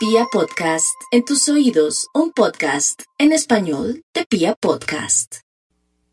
Pia Podcast, en tus oídos, un podcast en español de Pia Podcast.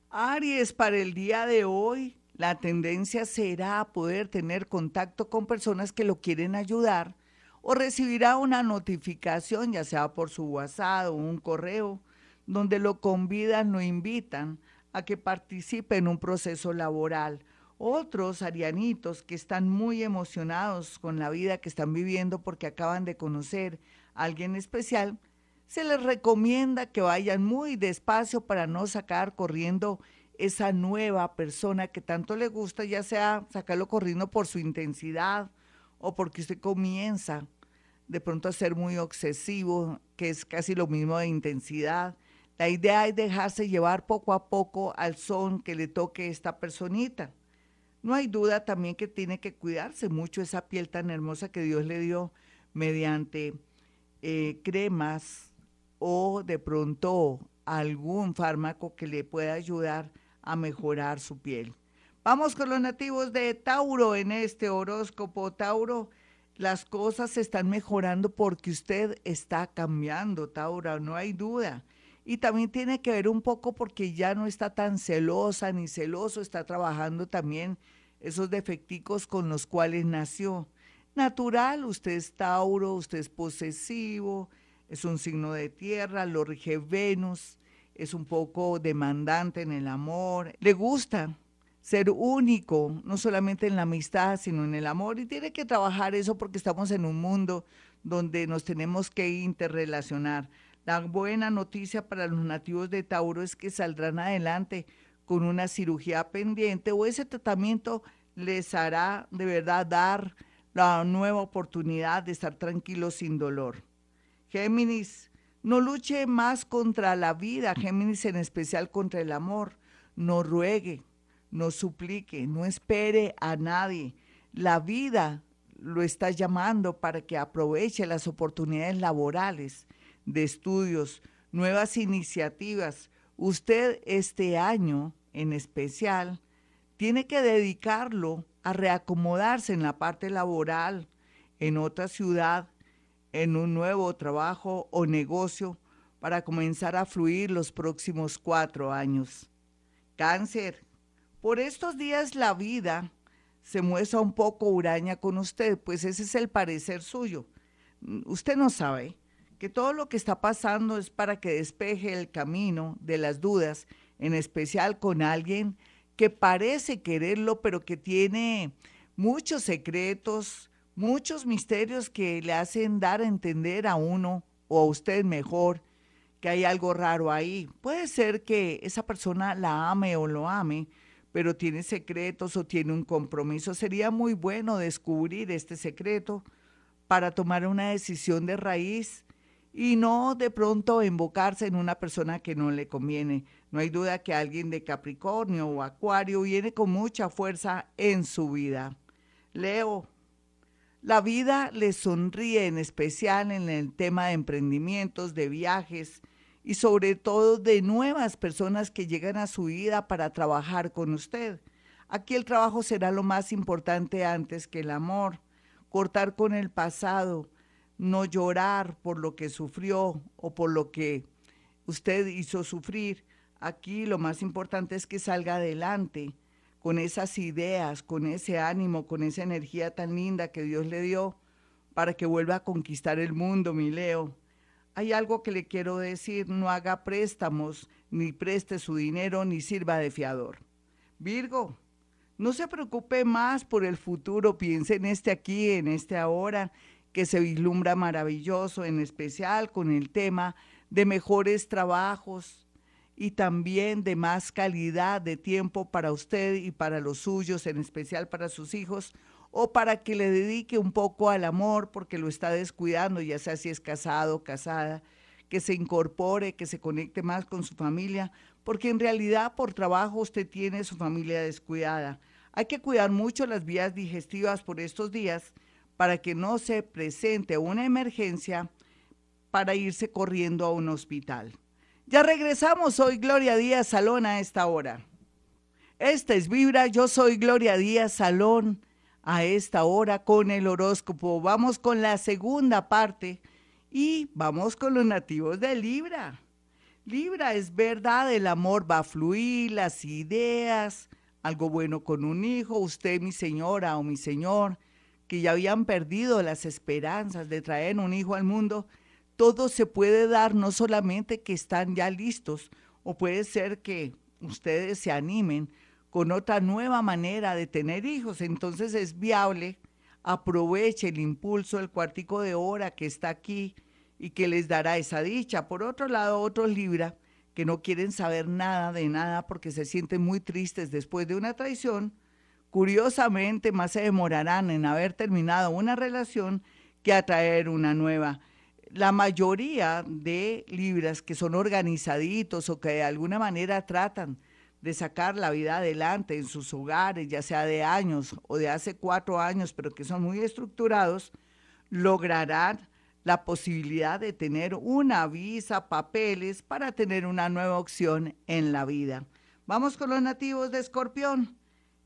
Aries, para el día de hoy, la tendencia será poder tener contacto con personas que lo quieren ayudar o recibirá una notificación, ya sea por su WhatsApp o un correo, donde lo convidan o invitan a que participe en un proceso laboral otros arianitos que están muy emocionados con la vida que están viviendo porque acaban de conocer a alguien especial, se les recomienda que vayan muy despacio para no sacar corriendo esa nueva persona que tanto le gusta, ya sea sacarlo corriendo por su intensidad o porque usted comienza de pronto a ser muy obsesivo, que es casi lo mismo de intensidad. La idea es dejarse llevar poco a poco al son que le toque esta personita. No hay duda también que tiene que cuidarse mucho esa piel tan hermosa que Dios le dio mediante eh, cremas o de pronto algún fármaco que le pueda ayudar a mejorar su piel. Vamos con los nativos de Tauro en este horóscopo. Tauro, las cosas se están mejorando porque usted está cambiando, Tauro, no hay duda. Y también tiene que ver un poco porque ya no está tan celosa ni celoso, está trabajando también esos defecticos con los cuales nació. Natural, usted es Tauro, usted es posesivo, es un signo de tierra, lo rige Venus, es un poco demandante en el amor, le gusta ser único, no solamente en la amistad, sino en el amor, y tiene que trabajar eso porque estamos en un mundo donde nos tenemos que interrelacionar. La buena noticia para los nativos de Tauro es que saldrán adelante con una cirugía pendiente o ese tratamiento les hará de verdad dar la nueva oportunidad de estar tranquilos sin dolor. Géminis, no luche más contra la vida, Géminis en especial contra el amor. No ruegue, no suplique, no espere a nadie. La vida lo está llamando para que aproveche las oportunidades laborales de estudios, nuevas iniciativas. Usted este año en especial tiene que dedicarlo a reacomodarse en la parte laboral, en otra ciudad, en un nuevo trabajo o negocio para comenzar a fluir los próximos cuatro años. Cáncer, por estos días la vida se muestra un poco huraña con usted, pues ese es el parecer suyo. Usted no sabe que todo lo que está pasando es para que despeje el camino de las dudas, en especial con alguien que parece quererlo, pero que tiene muchos secretos, muchos misterios que le hacen dar a entender a uno o a usted mejor que hay algo raro ahí. Puede ser que esa persona la ame o lo ame, pero tiene secretos o tiene un compromiso. Sería muy bueno descubrir este secreto para tomar una decisión de raíz y no de pronto invocarse en una persona que no le conviene. No hay duda que alguien de Capricornio o Acuario viene con mucha fuerza en su vida. Leo, la vida le sonríe en especial en el tema de emprendimientos, de viajes y sobre todo de nuevas personas que llegan a su vida para trabajar con usted. Aquí el trabajo será lo más importante antes que el amor. Cortar con el pasado, no llorar por lo que sufrió o por lo que usted hizo sufrir. Aquí lo más importante es que salga adelante con esas ideas, con ese ánimo, con esa energía tan linda que Dios le dio para que vuelva a conquistar el mundo, mi Leo. Hay algo que le quiero decir, no haga préstamos, ni preste su dinero, ni sirva de fiador. Virgo, no se preocupe más por el futuro, piense en este aquí, en este ahora, que se vislumbra maravilloso, en especial con el tema de mejores trabajos y también de más calidad de tiempo para usted y para los suyos, en especial para sus hijos, o para que le dedique un poco al amor porque lo está descuidando, ya sea si es casado o casada, que se incorpore, que se conecte más con su familia, porque en realidad por trabajo usted tiene su familia descuidada. Hay que cuidar mucho las vías digestivas por estos días para que no se presente una emergencia para irse corriendo a un hospital. Ya regresamos, soy Gloria Díaz Salón a esta hora. Esta es Vibra, yo soy Gloria Díaz Salón a esta hora con el horóscopo. Vamos con la segunda parte Y vamos con los nativos de Libra. Libra es verdad, el amor va a fluir, las ideas, algo bueno con un hijo, usted mi señora o mi señor, que ya habían perdido las esperanzas de traer un hijo al mundo, todo se puede dar, no solamente que están ya listos, o puede ser que ustedes se animen con otra nueva manera de tener hijos, entonces es viable, aproveche el impulso, el cuartico de hora que está aquí y que les dará esa dicha. Por otro lado, otros Libra que no quieren saber nada de nada porque se sienten muy tristes después de una traición, curiosamente más se demorarán en haber terminado una relación que atraer una nueva. La mayoría de libras que son organizaditos o que de alguna manera tratan de sacar la vida adelante en sus hogares, ya sea de años o de hace cuatro años, pero que son muy estructurados, lograrán la posibilidad de tener una visa, papeles para tener una nueva opción en la vida. Vamos con los nativos de Escorpión.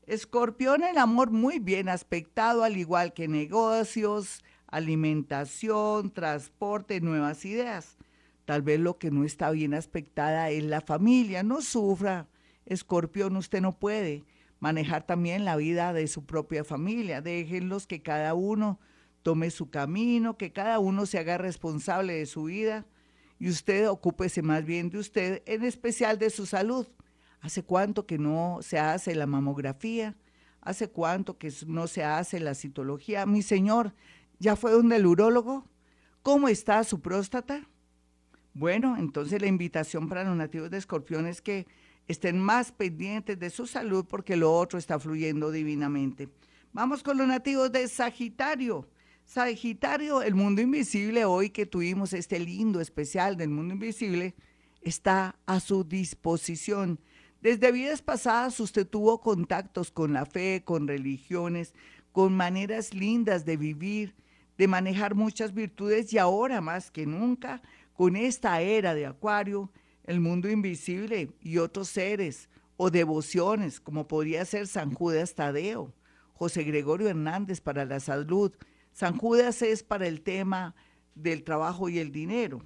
Escorpión, el amor muy bien aspectado, al igual que negocios, alimentación, transporte, nuevas ideas. Tal vez lo que no está bien aspectada es la familia. No sufra, Escorpión, usted no puede manejar también la vida de su propia familia. Déjenlos que cada uno tome su camino, que cada uno se haga responsable de su vida y usted ocúpese más bien de usted, en especial de su salud. ¿Hace cuánto que no se hace la mamografía? ¿Hace cuánto que no se hace la citología? Mi señor, ¿ya fue donde el urólogo? ¿Cómo está su próstata? Bueno, entonces la invitación para los nativos de escorpión es que estén más pendientes de su salud porque lo otro está fluyendo divinamente. Vamos con los nativos de Sagitario. Sagitario, el mundo invisible, hoy que tuvimos este lindo especial del mundo invisible, está a su disposición. Desde vidas pasadas usted tuvo contactos con la fe, con religiones, con maneras lindas de vivir, de manejar muchas virtudes y ahora más que nunca, con esta era de Acuario, el mundo invisible y otros seres o devociones, como podría ser San Judas Tadeo, José Gregorio Hernández para la salud, San Judas es para el tema del trabajo y el dinero,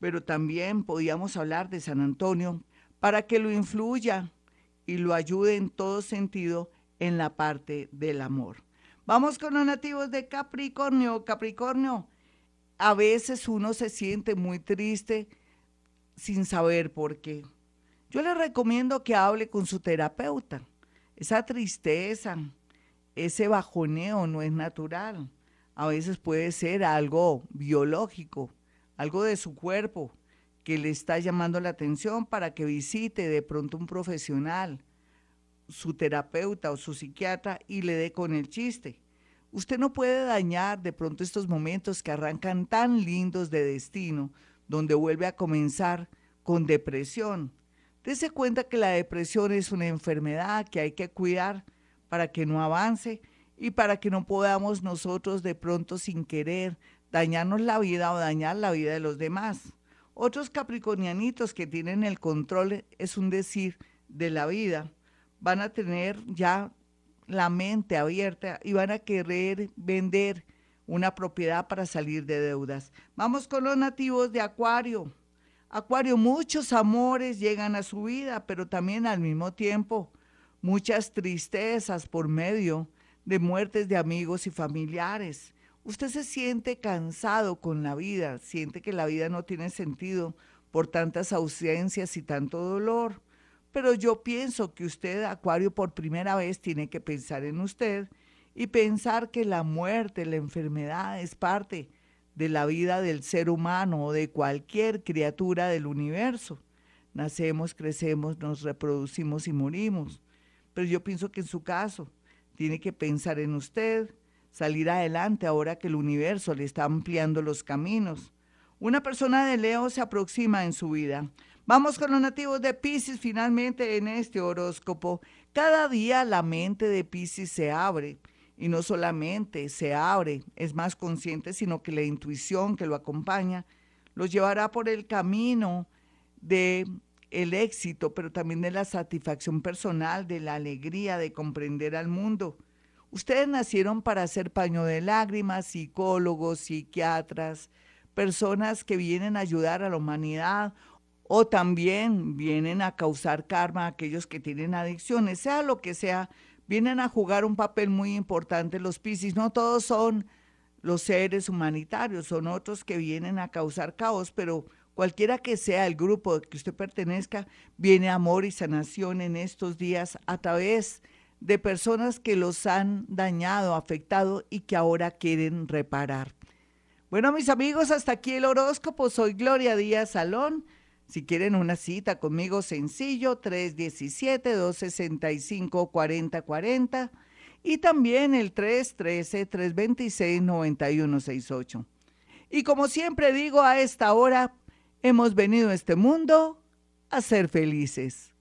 pero también podíamos hablar de San Antonio para que lo influya y lo ayude en todo sentido en la parte del amor. Vamos con los nativos de Capricornio. Capricornio, a veces uno se siente muy triste sin saber por qué. Yo le recomiendo que hable con su terapeuta. Esa tristeza, ese bajoneo no es natural a veces puede ser algo biológico, algo de su cuerpo que le está llamando la atención para que visite de pronto un profesional, su terapeuta o su psiquiatra y le dé con el chiste. Usted no puede dañar de pronto estos momentos que arrancan tan lindos de destino, donde vuelve a comenzar con depresión. Dese cuenta que la depresión es una enfermedad que hay que cuidar para que no avance y para que no podamos nosotros de pronto sin querer dañarnos la vida o dañar la vida de los demás. Otros capricornianitos que tienen el control, es un decir, de la vida, van a tener ya la mente abierta y van a querer vender una propiedad para salir de deudas. Vamos con los nativos de Acuario. Acuario, muchos amores llegan a su vida, pero también al mismo tiempo muchas tristezas por medio de muertes de amigos y familiares. Usted se siente cansado con la vida, siente que la vida no tiene sentido por tantas ausencias y tanto dolor. Pero yo pienso que usted, Acuario, por primera vez tiene que pensar en usted y pensar que la muerte, la enfermedad es parte de la vida del ser humano o de cualquier criatura del universo. Nacemos, crecemos, nos reproducimos y morimos. Pero yo pienso que en su caso, tiene que pensar en usted, salir adelante ahora que el universo le está ampliando los caminos. Una persona de Leo se aproxima en su vida. Vamos con los nativos de Pisces finalmente en este horóscopo. Cada día la mente de Pisces se abre y no solamente se abre, es más consciente, sino que la intuición que lo acompaña lo llevará por el camino de el éxito, pero también de la satisfacción personal, de la alegría de comprender al mundo. Ustedes nacieron para ser paño de lágrimas, psicólogos, psiquiatras, personas que vienen a ayudar a la humanidad o también vienen a causar karma a aquellos que tienen adicciones, sea lo que sea, vienen a jugar un papel muy importante los Piscis. No todos son los seres humanitarios, son otros que vienen a causar caos, pero cualquiera que sea el grupo que usted pertenezca, viene amor y sanación en estos días a través de personas que los han dañado, afectado y que ahora quieren reparar. Bueno, mis amigos, hasta aquí el horóscopo. Soy Gloria Díaz Salón. Si quieren una cita conmigo, sencillo, 317-265-4040 y también el 313-326-9168. Y como siempre digo, a esta hora hemos venido a este mundo a ser felices.